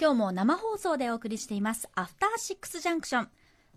今日も生放送でお送りしています。アフターシックスジャンクション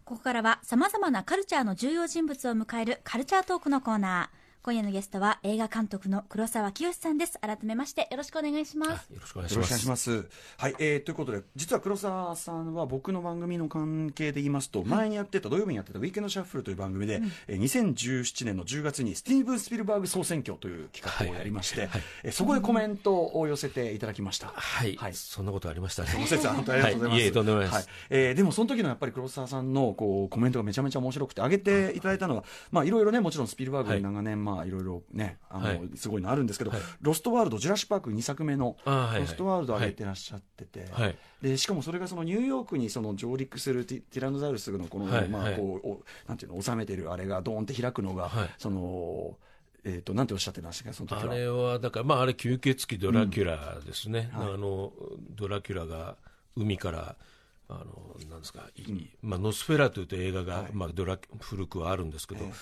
ここからはさまざまなカルチャーの重要人物を迎えるカルチャートークのコーナー。今夜のゲストは映画監督の黒沢清さんです。改めましてよろしくお願いします。よろしくお願いします。はい、えー、ということで、実は黒沢さんは僕の番組の関係で言いますと、前にやってた、土曜日にやってたウィーケンドシャッフルという番組で、えー2017年の10月にスティーブン・スピルバーグ総選挙という企画をやりまして、えーそこでコメントを寄せていただきました。はい、はい。そんなことありましたね。ご説本当にありがとうございます。はい、いえ、とんでもないです。はい。えーでもその時のやっぱり黒沢さんのこうコメントがめちゃめちゃ面白くて上げていただいたのは、まあいろいろねもちろんスピルバーグに長年、まあいろいろねあの、はい。すごいのあるんですけど、はい。ロストワールドジュラシックパーク2作目のロストワールドを上げてらっしゃってて、はい。でしかもそれがそのニューヨークにその上陸するティティラノザウルスのこの、まあこうおなんていうの収めてるあれがドーンって開くのが、はい。そのえっ、となんておっしゃってましたかその時は。あれは、だから、まあ、あれ、吸血鬼ドラキュラですね。はい。あの、ドラキュラが海から、あの、なんですか、いまあ、ノスフェラというと映画が、はい。まあ、ドラ、古くはあるんですけど、えー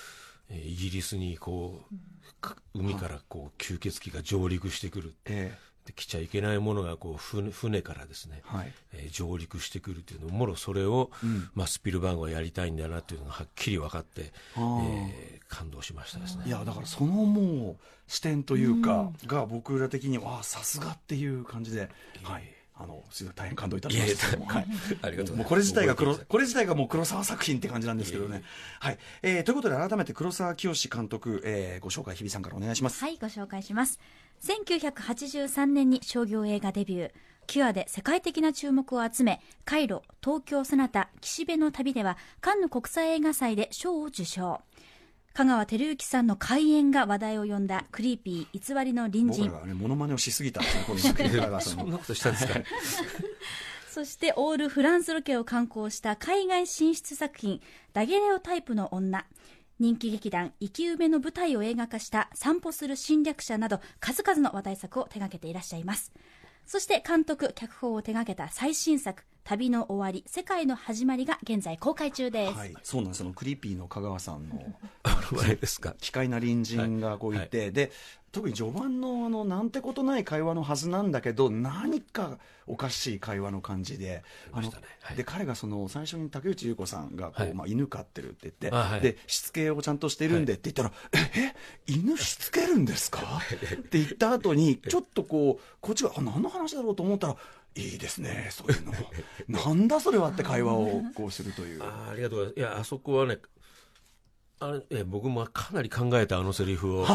イギリスにこう、か海からこう、吸血鬼が上陸してくる。えで来ちゃいけないものがこう船船からですね、はい。えー上陸してくるっていうの。もろそれを、まあ、スピルバーグはやりたいんだなっていうのがはっきり分かって、えー感動しましたですね。いやだからそのもう視点というか、が僕ら的にはあさすがっていう感じで、はい、あのすごい大変感動いたしましたけどもはい ありがとうございますもうこれ自体が黒これ自体がもう黒沢作品って感じなんですけどね。はい、えーということで改めて黒沢清監督、えーご紹介日比さんからお願いします。はい、ご紹介します。1983年に商業映画デビュー。キュアで世界的な注目を集め、カイロ、東京そなた、岸辺の旅では、カンヌ国際映画祭で賞を受賞。香川照之さんの開演が話題を呼んだ、クリーピー、偽りの隣人僕ら。がねモノマネをしすぎた そんなことしたんですか？そして、オールフランスロケを刊行した海外進出作品、ダゲレオタイプの女。人気劇団、生き埋めの舞台を映画化した散歩する侵略者など、数々の話題作を手掛けていらっしゃいます。そして、監督、脚本を手掛けた最新作、旅の終わり、世界の始まりが現在公開中です。はい、そうなんです。そのクリーピーの香川さんの あれですか。奇怪な隣人がこういて、で特に序盤のあのなんてことない会話のはずなんだけど何かおかしい会話の感じでありましたね。はい。で彼がその最初に竹内優子さんがこう、はい。まあ、犬飼ってるって言って、あはい。でしつけをちゃんとしてるんでって言ったら「ええ犬しつけるんですか? 」って言った後にちょっとこうこっちがあ何の話だろうと思ったら「いいですねそういうの。なんだそれは」って会話をこうするという。あーありがとうございます。いやあそこはねあれえ僕もかなり考えたあのセリフを書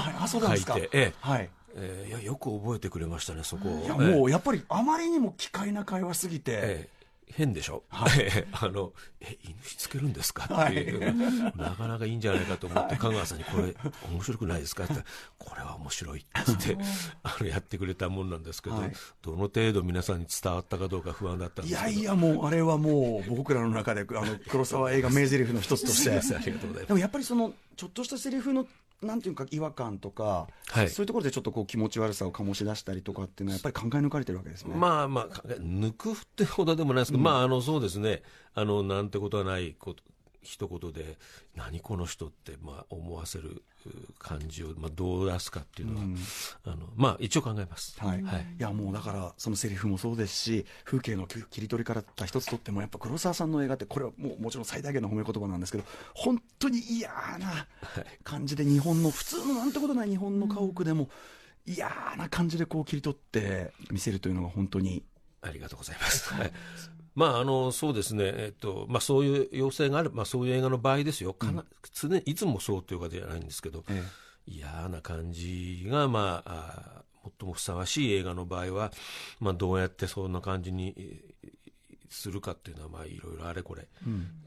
いて、えい。えーいやよく覚えてくれましたねそこを。いやええ。もうやっぱりあまりにも奇怪な会話すぎて、ええ変でしょ、ええ あのえ犬しつけるんですか？っていう、なかなかいいんじゃないかと思って香川さんに「これ面白くないですか?」って。言ったら「これは面白い」って あのやってくれたもんなんですけど、はい。どの程度皆さんに伝わったかどうか不安だったんいですけど。やいやもうあれはもう僕らの中であの黒沢映画名台詞の一つとして。ありがとうございます。でもやっぱりそのちょっとしたセリフのなんていうか違和感とか、はいそういうところでちょっとこう気持ち悪さを醸し出したりとかっていうのはやっぱり考え抜かれてるわけですね。まあまあ、か抜くってほどでもないですけど、まあ、あの、そうですね。あの、なんてことはないこと、一言で、何この人って、まあ、思わせるう感じを、まあ、どう出すかっていうのは、あの、まあ、一応考えます。はい、はい。いやもうだからそのセリフもそうですし風景の切り取りから一つとってもやっぱ黒沢さんの映画ってこれはもうもちろん最大限の褒め言葉なんですけど本当に嫌な感じで日本の普通のなんてことない日本の家屋でも嫌な感じでこう切り取って見せるというのが本当にありがとうございます。はい。まあ、あの、そうですね。えっと、まあ、そういう要請がある、まあ、そういう映画の場合ですよ。かな、常に、いつもそうというわけじゃないんですけど、え嫌な感じが、まあ、あ最もふさわしい映画の場合は、まあ、どうやってそんな感じにえーするかっていうのは、まあ、いろいろあれこれ、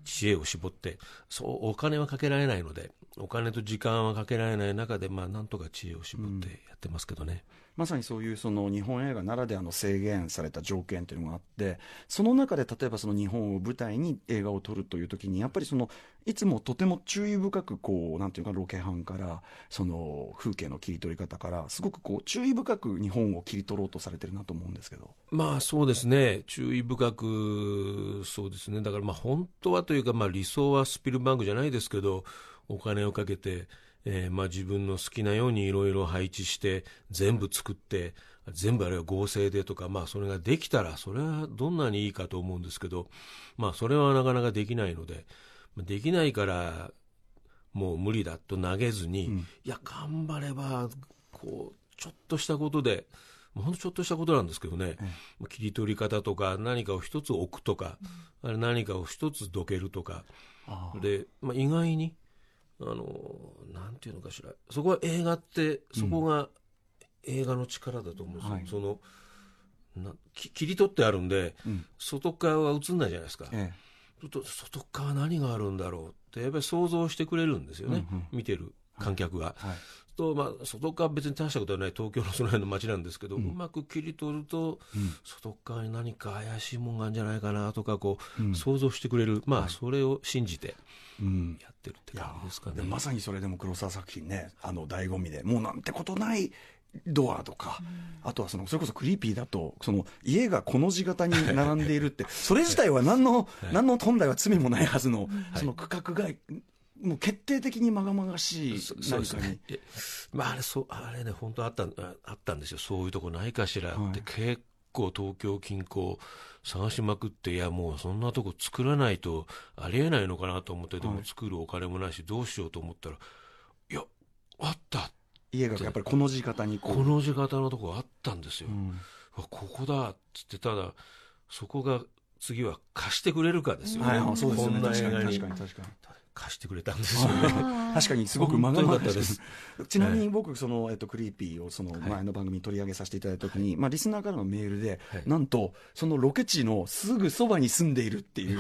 知恵を絞って、そう、お金はかけられないので、お金と時間はかけられない中で、まあ、なんとか知恵を絞ってやってますけどね。まさにそういうその日本映画ならではの制限された条件というのがあってその中で例えばその日本を舞台に映画を撮るという時にやっぱりそのいつもとても注意深くこうなんていうかロケハンからその風景の切り取り方からすごくこう注意深く日本を切り取ろうとされてるなと思うんですけど。まあそうですね、注意深く、そうですね、だからまあ本当はというか、まあ理想はスピルバーグじゃないですけど、お金をかけて、えーまあ自分の好きなようにいろいろ配置して、全部作って、全部あれは合成でとか、まあ、それができたら、それはどんなにいいかと思うんですけど、まあ、それはなかなかできないので、できないから、もう無理だと投げずに、うん、いや、頑張れば、こう、ちょっとしたことで、ほんとちょっとしたことなんですけどね、うん、切り取り方とか、何かを一つ置くとか、うん、何かを一つどけるとか、で、まあ、意外に、あの、なんていうのかしら、そこは映画って、そこが映画の力だと思うんですよ。はい、そのな切り取ってあるんで、外側は映んないじゃないですか。ええ。外側何があるんだろうってやっぱり想像してくれるんですよね、うんうん、見てる観客が。はい。はいとまあ、外側別に大したことはない東京のその辺の街なんですけど、うん、うまく切り取ると、うん、外側に何か怪しいもんがあるんじゃないかなとかこう、うん、想像してくれる、まあ、それを信じてやってるって感じですかね、まさにそれでも黒沢作品ねあの醍醐味でもうなんてことないドアとか、あとはそのそれこそクリーピーだとその家がこの字型に並んでいるってそれ自体は何の、何の本来は罪もないはずの、その区画がもう決定的にまがまがしいそうですね、まあ、あれそうあれね本当あったあったんですよ。そういうとこないかしらって、はい、結構東京近郊探しまくっていやもうそんなとこ作らないとありえないのかなと思ってでも作るお金もないしどうしようと思ったらいやあった。家がやっぱりこの字型にこの字型のとこあったんですよ、うん、ここだっつってただそこが次は貸してくれるかですよね、はい、そうですね。こんな映画に確かに確かに貸してくれたんですよね。確かにすごく間がかったです。ちなみに僕、その、えっと、クリーピーをその前の番組に取り上げさせていただいたときに、まあ、リスナーからのメールで、なんと、そのロケ地のすぐそばに住んでいるっていう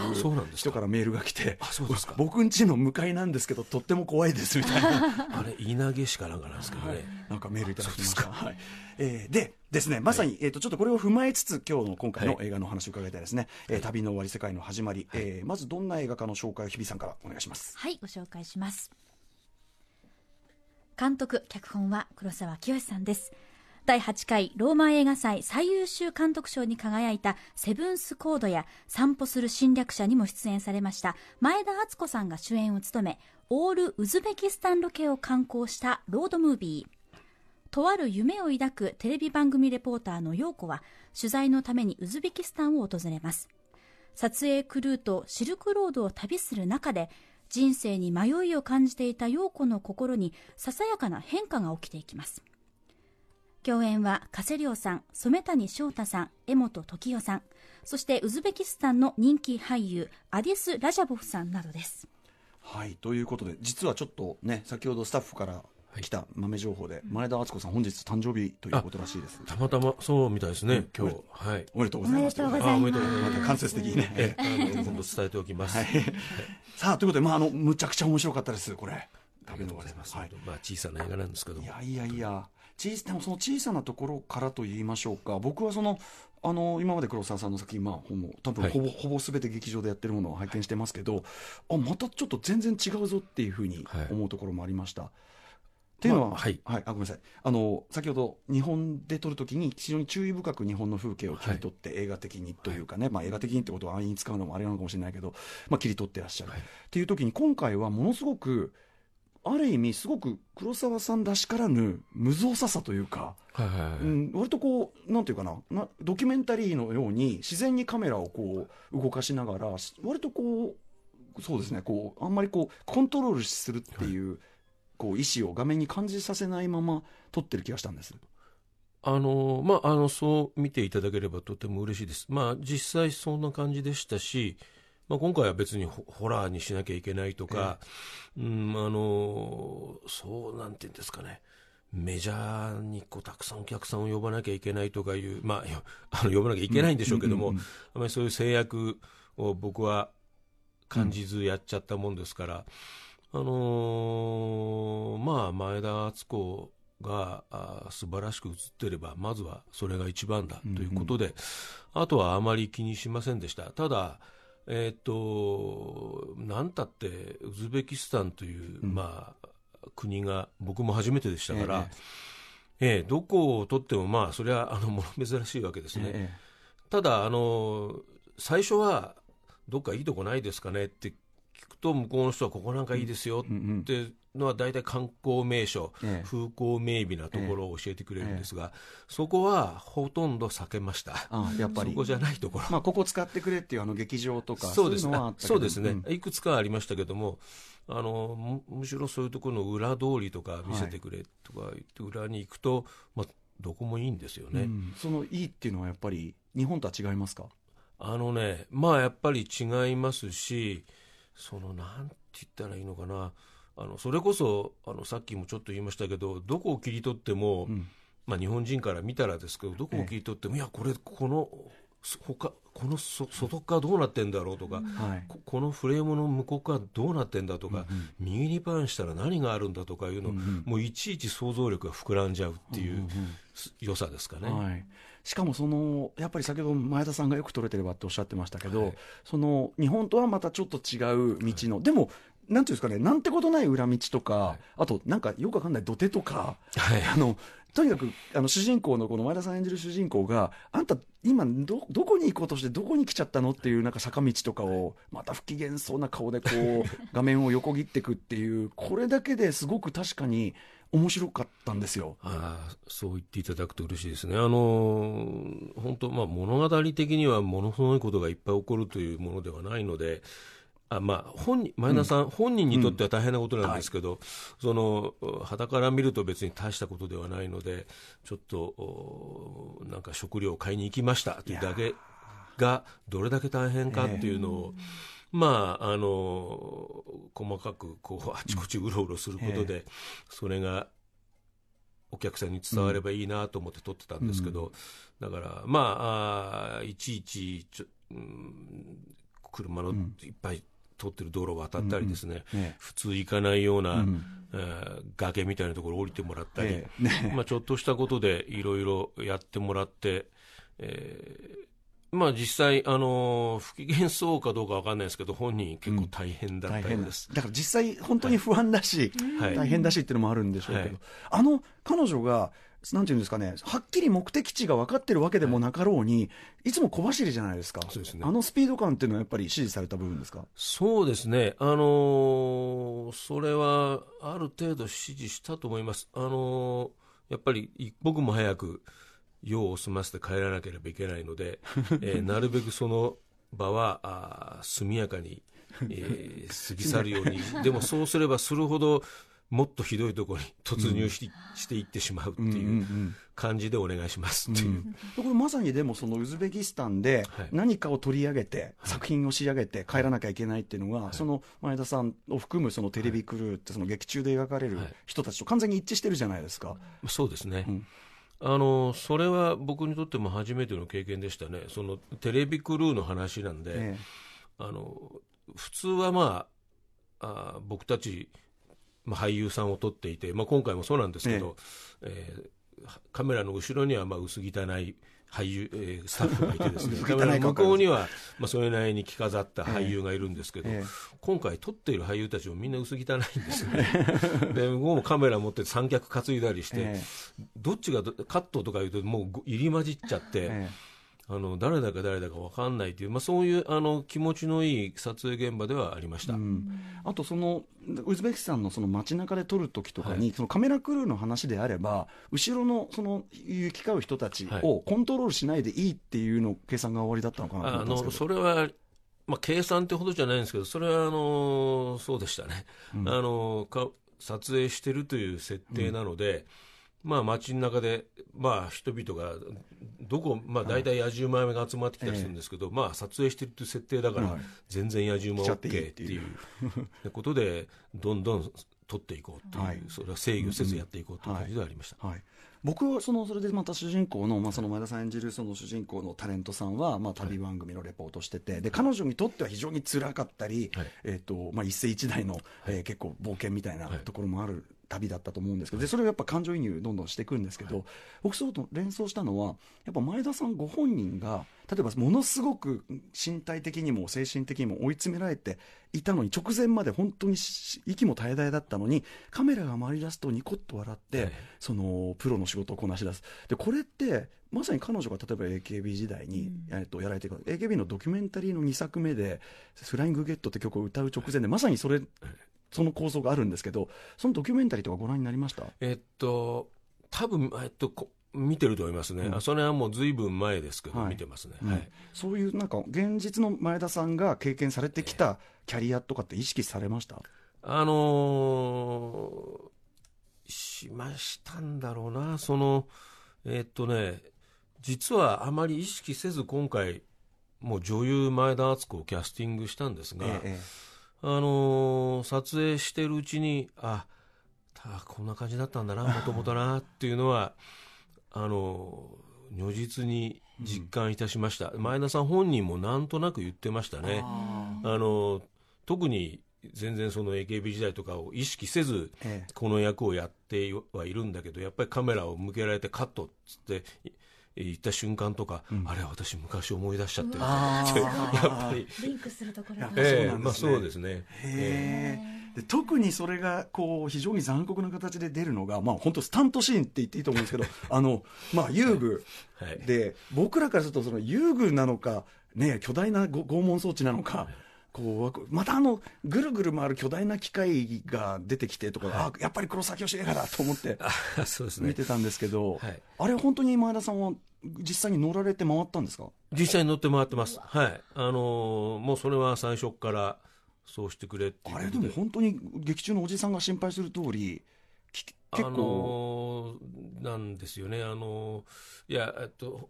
人からメールが来て、僕ん家の向かいなんですけど、とっても怖いですみたいな。あれ、稲毛市かなんかなんですけどね。なんかメールいただきました。はい。えー、でですね、まさに、はい、えーと、ちょっとこれを踏まえつつ、今日の今回の映画の話を伺いたいですね、はい、えー、旅の終わり世界の始まり、はい、えー、まずどんな映画かの紹介を日比さんからお願いします。はいご紹介します。監督脚本は黒沢清さんです。第8回ローマ映画祭最優秀監督賞に輝いたセブンスコードや散歩する侵略者にも出演されました前田敦子さんが主演を務めオールウズベキスタンロケを刊行したロードムービーとある夢を抱くテレビ番組レポーターの陽子は取材のためにウズベキスタンを訪れます。撮影クルーとシルクロードを旅する中で人生に迷いを感じていた陽子の心にささやかな変化が起きていきます。共演は加瀬亮さん染谷翔太さん江本時代さんそしてウズベキスタンの人気俳優アディス・ラジャボフさんなどです。はいということで実はちょっとね先ほどスタッフから来た豆情報で、前田敦子さん、本日誕生日ということらしいです。たまたまそうみたいですね、今日。はい。おめでとうございます。おめでとうございます。間接的にね。え、今度伝えておきます。さあ、ということで、まあ、あの、むちゃくちゃ面白かったです、これ。食べのございます。はい。まあ、小さな映画なんですけどいやいやいや。小さでもその小さなところからと言いましょうか僕はそのあの今まで黒沢さんの作品、まあ、ほぼ多分ほぼ、はい、ほぼ全て劇場でやってるものを拝見してますけど、あまたちょっと全然違うぞっていうふうに思うところもありました。っていうのは、まあ、はい、はい、あごめんなさい。あの先ほど日本で撮るときに非常に注意深く日本の風景を切り取って映画的にというかね、はい、まあ、映画的にってことは安易に使うのもあれなのかもしれないけど、まあ、切り取ってらっしゃる、はい、っていう時に今回はものすごくある意味すごく黒沢さんらしからぬ無造作さというか、はいはいはい。うん、割とこうなんていうかななドキュメンタリーのように自然にカメラをこう動かしながら割とこうそうですねこうあんまりこうコントロールするっていう、はいこう意思を画面に感じさせないまま撮ってる気がしたんです。あのまあ、あのそう見ていただければとても嬉しいです。まあ、実際そんな感じでしたし、まあ、今回は別にホラーにしなきゃいけないとか、ええ、うん、あのそうなんていうんですかね。メジャーにこうたくさんお客さんを呼ばなきゃいけないとかいう、まあ、あの呼ばなきゃいけないんでしょうけども、うんうんうん、あまりそういう制約を僕は感じずやっちゃったもんですから、あのー、まあ、前田敦子があ素晴らしく映ってれば、まずはそれが一番だということで、うんうん、あとはあまり気にしませんでした。ただ、えっ、ー、と、なんたって、ウズベキスタンという、うん、まあ、国が僕も初めてでしたから、えー、えー、どこをとっても、まあ、それは、あの、もの珍しいわけですね。えー、ただ、あの、最初は、どっかいいとこないですかねって聞くと向こうの人はここなんかいいですよってのは大体観光名所、ええ。風光明媚なところを教えてくれるんですが、そこはほとんど避けました。あやっぱり。そこじゃないところ。まあ、ここ使ってくれっていうあの劇場とか、そうですね。そうですね、ん。いくつかありましたけどもあのむむしろそういうところの裏通りとか見せてくれとか言って裏に行くと、まあ、どこもいいんですよね、うん。そのいいっていうのはやっぱり日本とは違いますか？あのねまあやっぱり違いますしそのなんて言ったらいいのかな。あのそれこそあのさっきもちょっと言いましたけどどこを切り取っても、うん。まあ、日本人から見たらですけどどこを切り取っても、いやこれこのそ他このそ外側どうなってんだろうとか、はい。ここのフレームの向こう側どうなってんだとか、うんうん。右にパンしたら何があるんだとかいうの、うんうん。もういちいち想像力が膨らんじゃうっていう、良さですかね。はい、しかもそのやっぱり先ほど前田さんがよく取れてればっておっしゃってましたけど、はい。その日本とはまたちょっと違う道の、でもなんていうんですかねなんてことない裏道とか、はい。あとなんかよくわかんない土手とかはい。あのとにかくあの主人公のこの前田さん演じる主人公があんた今どどこに行こうとしてどこに来ちゃったのっていうなんか坂道とかをまた不機嫌そうな顔でこう 画面を横切っていくっていうこれだけですごく確かに面白かったんですよ。ああそう言っていただくと嬉しいですね。あのー本当、まあ、物語的にはものすごいことがいっぱい起こるというものではないので、あまあ、本人前田さん、本人にとっては大変なことなんですけど、その肌から見ると別に大したことではないので、ちょっとおなんか食料を買いに行きましたというだけが、どれだけ大変かっていうのを、まあ、あの細かくこうあちこちうろうろすることで、それがお客さんに伝わればいいなと思って撮ってたんですけど、だから、まあ、あーいちいちちょ、うん車のん。いっぱい通ってる道路を渡ったりですね、ね普通行かないような、うん。えー崖みたいなところ降りてもらったり、ええね。まあ、ちょっとしたことでいろいろやってもらって、えーまあ、実際、あのー不機嫌そうかどうかわかんないですけど、本人結構大変だった大ようで。変。ですす。だから実際本当に不安だし、はい。大変だしっていうのもあるんでしょうけど、はい。あの彼女がなんていうんですかねはっきり目的地が分かってるわけでもなかろうに、い、つも小走りじゃないですか。そうですね。あのスピード感っていうのはやっぱり支持された部分ですか？そうですね、あのーそれはある程度支持したと思います。あのーやっぱり一刻も早く用を済ませて帰らなければいけないので、えー なるべくその場はあー速やかに、えー 過ぎ去るように、でもそうすればするほど、もっとひどいところに突入し,、していってしまうってうんうんいううん。感じでお願いしますっていう。うん。これまさにでもそのウズベキスタンではい。何かを取り上げて、作品を仕上げて帰らなきゃいけないっていうのが、その前田さんを含むそのテレビクルーってその劇中で描かれるはい。人たちと完全に一致してるじゃないですか。そうですね、うんあのそれは僕にとっても初めての経験でしたね、そのテレビクルーの話なんで、えあの普通は、まあ、あ僕たち、まあ、俳優さんを撮っていて、まあ、今回もそうなんですけど、えーカメラの後ろにはまあ薄汚い俳優、えースタッフがいてですね。カメラの向こうにかは、まあ、それなりに着飾った俳優がいるんですけど、ええ。今回撮っている俳優たちもみんな薄汚いんですよね。で向こうもカメラ持って三脚担いだりして、えどっちがどカットとか言うともうご入り混じっちゃって、えあの誰だか誰だか分かんないという、まあ、そういうあの気持ちのいい撮影現場ではありました、うん。あとそのウズベキスタンのその街中で撮る時とかに、はそのカメラクルーの話であれば後ろのその行き交う人たちをコントロールしないでいいっていうの計算が終わりだったのかなとあの思ったんですけど。それは、まあ、計算ってほどじゃないんですけど、それはあのそうでしたね、うん。あのか撮影してるという設定なので、まあ街の中で、まあ、人々がどこ、まあ、大体野獣前が集まってきたりするんですけど、まあ、撮影してるという設定だから、はい。全然野獣も来ちゃって OK いいっていう。う。ことで、どんどん撮っていこうっていう、はい。それは制御せずやっていこうという感じではありました。はい、僕はそのそれでまた主人公の,、まあその前田さん演じるその主人公のタレントさんは、まあ、旅番組のレポートしてて、で彼女にとっては非常に辛かったり、はい。えーとまあ、一世一代の、えー結構冒険みたいなはい。ところもある旅だったと思うんですけど、でそれをやっぱ感情移入どんどんしていくんですけど、僕そうと連想したのはやっぱ前田さんご本人が例えばものすごく身体的にも精神的にも追い詰められていたのに直前まで本当にし息も絶え絶えだったのにカメラが回り出すとニコッと笑って、はい。そのプロの仕事をこなし出す。でこれってまさに彼女が例えば AKB 時代に、えっとやられていく AKB のドキュメンタリーの2作目で「フライングゲット」って曲を歌う直前でまさにそれその構造があるんですけどそのドキュメンタリーとかご覧になりました？えっと多分えっとこ見てると思いますね、うん。それはもうずいぶん前ですけど、はい。見てますね、うん。はい、そういうなんか現実の前田さんが経験されてきたキャリアとかって意識されました、あのーしましたんだろうな、その、えっとね、実はあまり意識せず今回、もう女優前田敦子をキャスティングしたんですが、えあのー撮影してるうちに、あ、たこんな感じだったんだな、もともとな、っていうのは、あのー如実に実感いたしました。前田さん本人もなんとなく言ってましたね。ああの特に全然その AKB 時代とかを意識せずええこの役をやってはいるんだけどやっぱりカメラを向けられてカットっつってい言った瞬間とか、うん。あれ私昔思い出しちゃって。やっぱり、リンクするところが。そうなんですね。ええまあそうですね。へえで特にそれがこう非常に残酷な形で出るのが、まあ、本当スタントシーンって言っていいと思うんですけど あの、まあ、遊具。はい。で僕らからするとその遊具なのか、ね、巨大なご拷問装置なのか。こうまたあのぐるぐる回る巨大な機械が出てきてとか、あやっぱり黒崎義映画だと思って見てたんですけど、はい。あれ本当に前田さんは実際に乗られて回ったんですか？実際に乗って回ってます。はい。あのーもうそれは最初からそうしてくれってあれででも本当に劇中のおじさんが心配する通りき結構、あのーなんですよね、あのーいや、えっと、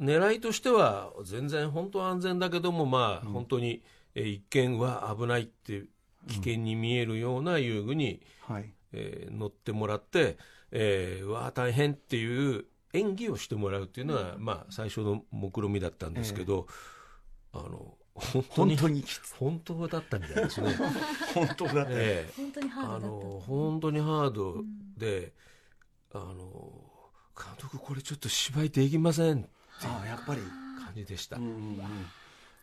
狙いとしては、全然本当は安全だけども、まあ、本当に、えー一見は危ないって、危険に見えるような遊具に、はい。えー乗ってもらって、えーうわあ、大変っていう演技をしてもらうっていうのは、まあ、最初の目論見だったんですけど、あの本当本に本当だったみたいですね。本当だって、ええ。本当にハードだったあの本当にハードで、あの監督これちょっと芝居できませんってああやっぱり、感じでした、うんうんうん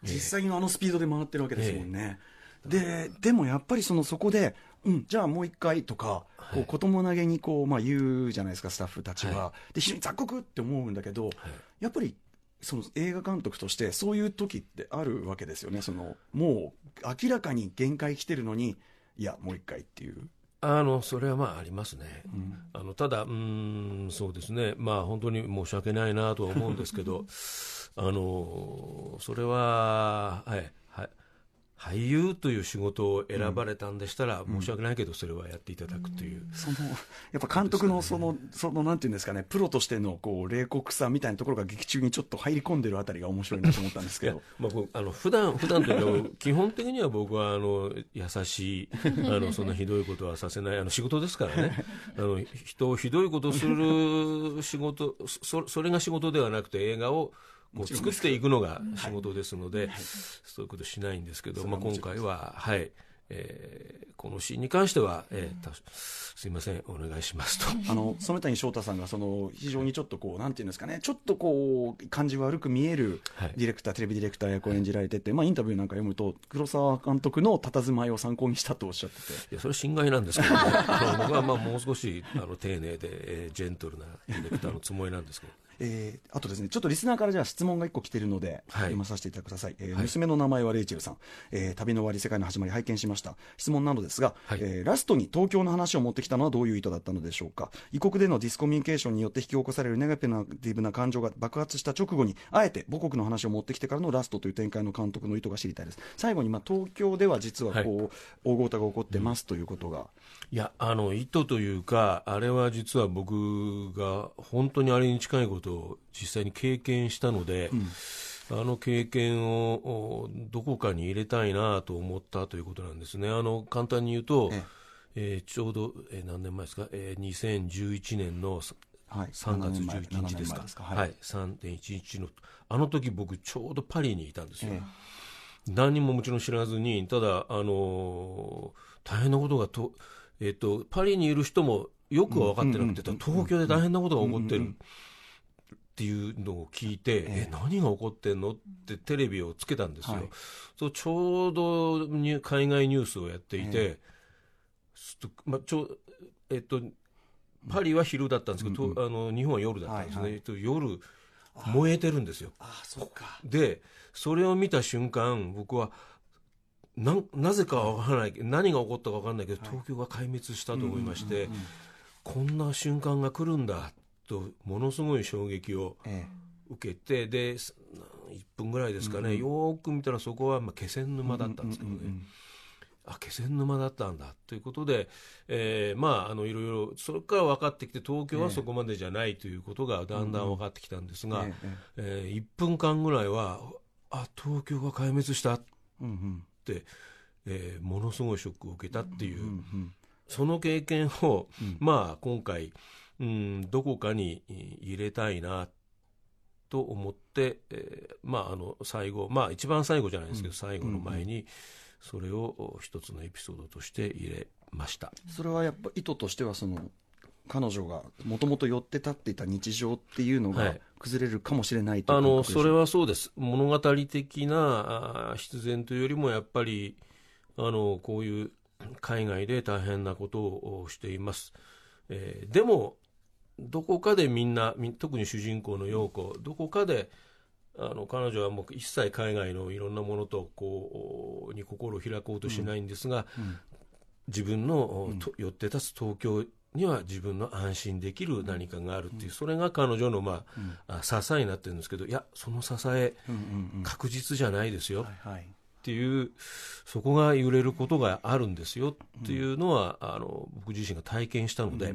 実際にあのスピードで回ってるわけですもんね、ででもやっぱりそのそこで、うん、じゃあもう一回とか、こう子供投げにこう、まあ、言うじゃないですかスタッフたちは、はで非常に残酷って思うんだけど、はい。やっぱりその映画監督としてそういう時ってあるわけですよね。そのもう明らかに限界来てるのにいやもう一回っていう、あのそれはまあありますね、うん。あのただ、うーん、そうですね、まあ本当に申し訳ないなとは思うんですけど、あのそれは、はい、はい、俳優という仕事を選ばれたんでしたら、申し訳ないけど、それはやっていただくという、そのやっぱ監督のその、そのなんていうんですかね、プロとしてのこう冷酷さみたいなところが劇中にちょっと入り込んでるあたりが面白いなと思ったんですけど、まあ、僕あの普段普段というか、基本的には僕はあの優しい あの、そんなひどいことはさせない、あの仕事ですからね、あの人をひどいことする仕事そ、それが仕事ではなくて、映画をこう作っていくのが仕事ですので、そういうことしないんですけど、まあ、今回は、はい。えーこのシーンに関しては、えーたすいません、お願いしますと。あの染谷翔太さんがその非常にちょっとこう、なんていうんですかね、ちょっとこう、感じ悪く見えるはい。ディレクター、テレビディレクター役を演じられてて、まあ、インタビューなんか読むと、黒沢監督の佇まいを参考にしたとおっしゃってて。いやそれは心外なんですけどね、僕はまあもう少しあの丁寧で、えージェントルなディレクターのつもりなんですけど。えーあとですね、ちょっとリスナーからじゃあ質問が1個来てるので、はい読まさせていただください。えーはい娘の名前はレイチェルさん、えー旅の終わり、世界の始まり、拝見しました。質問なのですが、はいえーラストに東京の話を持ってきたのはどういう意図だったのでしょうか？異国でのディスコミュニケーションによって引き起こされるネガティブな感情が爆発した直後に、あえて母国の話を持ってきてからのラストという展開の監督の意図が知りたいです。最後に、まあ、東京では実はこう、大ごたが起こってますということが、いや、あの、意図というか、あれは実は僕が本当にあれに近いことを実際に経験したので、あの経験をおどこかに入れたいなと思ったということなんですね。あの、簡単に言うと、ええ。ーちょうど、えー何年前ですか、えー2011年のはい、3月7年前11日です7年前か？はい。はい、3.11の、あの時僕ちょうどパリにいたんですよ。え何にももちろん知らずに、ただ、あのー大変なことがと、えっと、パリにいる人もよくは分かってなくて、うんうん東京で大変なことが起こってる。うんうんっていうのを聞いて、え何が起こってんのってテレビをつけたんですよ。はい。そうちょうどニュ海外ニュースをやっていて、すっとまあ、ちょえっと、パリは昼だったんですけど、とあの日本は夜だったんですね、はいはい。えっと夜、燃えてるんですよ。ああ、そうか。で、それを見た瞬間、僕は、なんなぜかわからない何が起こったかわからないけど、東京が壊滅したと思いまして、こんな瞬間が来るんだとものすごい衝撃をえ受けてです1分ぐらいですかね、よーく見たらそこはまあ気仙沼だったんですけどね、あ気仙沼だったんだということで、えーまああのいろいろそれから分かってきて東京はそこまでじゃないということがだんだん分かってきたんですが、えええー1分間ぐらいはあ東京が壊滅したっうんうん。て、えーものすごいショックを受けたっていう、うんうんその経験を、まあ今回、うん、どこかにえー入れたいなと思って、えーまああの最後まあ一番最後じゃないですけど、最後の前にそれをお一つのエピソードとして入れました。それはやっぱ意図としてはその彼女がもともと寄って立っていた日常っていうのがはい。崩れるかもしれないというあのそれはそうです、物語的な必然というよりも、やっぱりあのこういう海外で大変なことをしています。えーでも、どこかでみんな、み特に主人公の陽子、どこかであの彼女はもう一切海外のいろんなものとこうに心を開こうとしないんですが、自分の、と寄って立つ東京には自分の安心できる何かがあるっていう、それが彼女の、まああ支えになってるんですけどいやその支え、うんうんうん。確実じゃないですよ。っはいはい。ていうそこが揺れることがあるんですよっていうのは、あの僕自身が体験したので、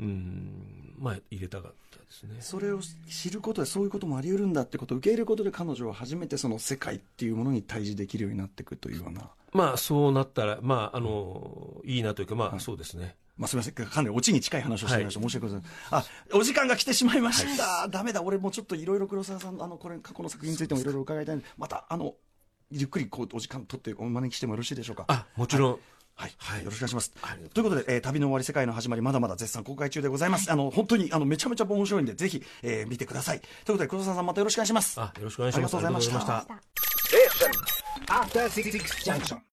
うん。まあ入れたかったですね。それを知ることでそういうこともあり得るんだってことを受け入れることで彼女は初めてその世界っていうものに対峙できるようになっていくというような、まあそうなったら、まああのいいなというか、まあそうですね。まあ、すみません。かなりオチに近い話をしていました、申し訳ございません。あお時間が来てしまいました、ダメだ。俺もちょっといろいろ黒沢さんあのこれ過去の作品についてもいろいろ伺いたいのでまたあのゆっくりこうお時間取ってお招きしてもよろしいでしょうか。あもちろん、はい、はいよろしくお願いしますありがということで、えー旅の終わり世界の始まりまだまだ絶賛公開中でございます。あの本当にあのめちゃめちゃ面白いんでぜひ、えー見てください。ということで黒沢さんまたよろしくお願いします。あよろしくお願いします。ありがとうございました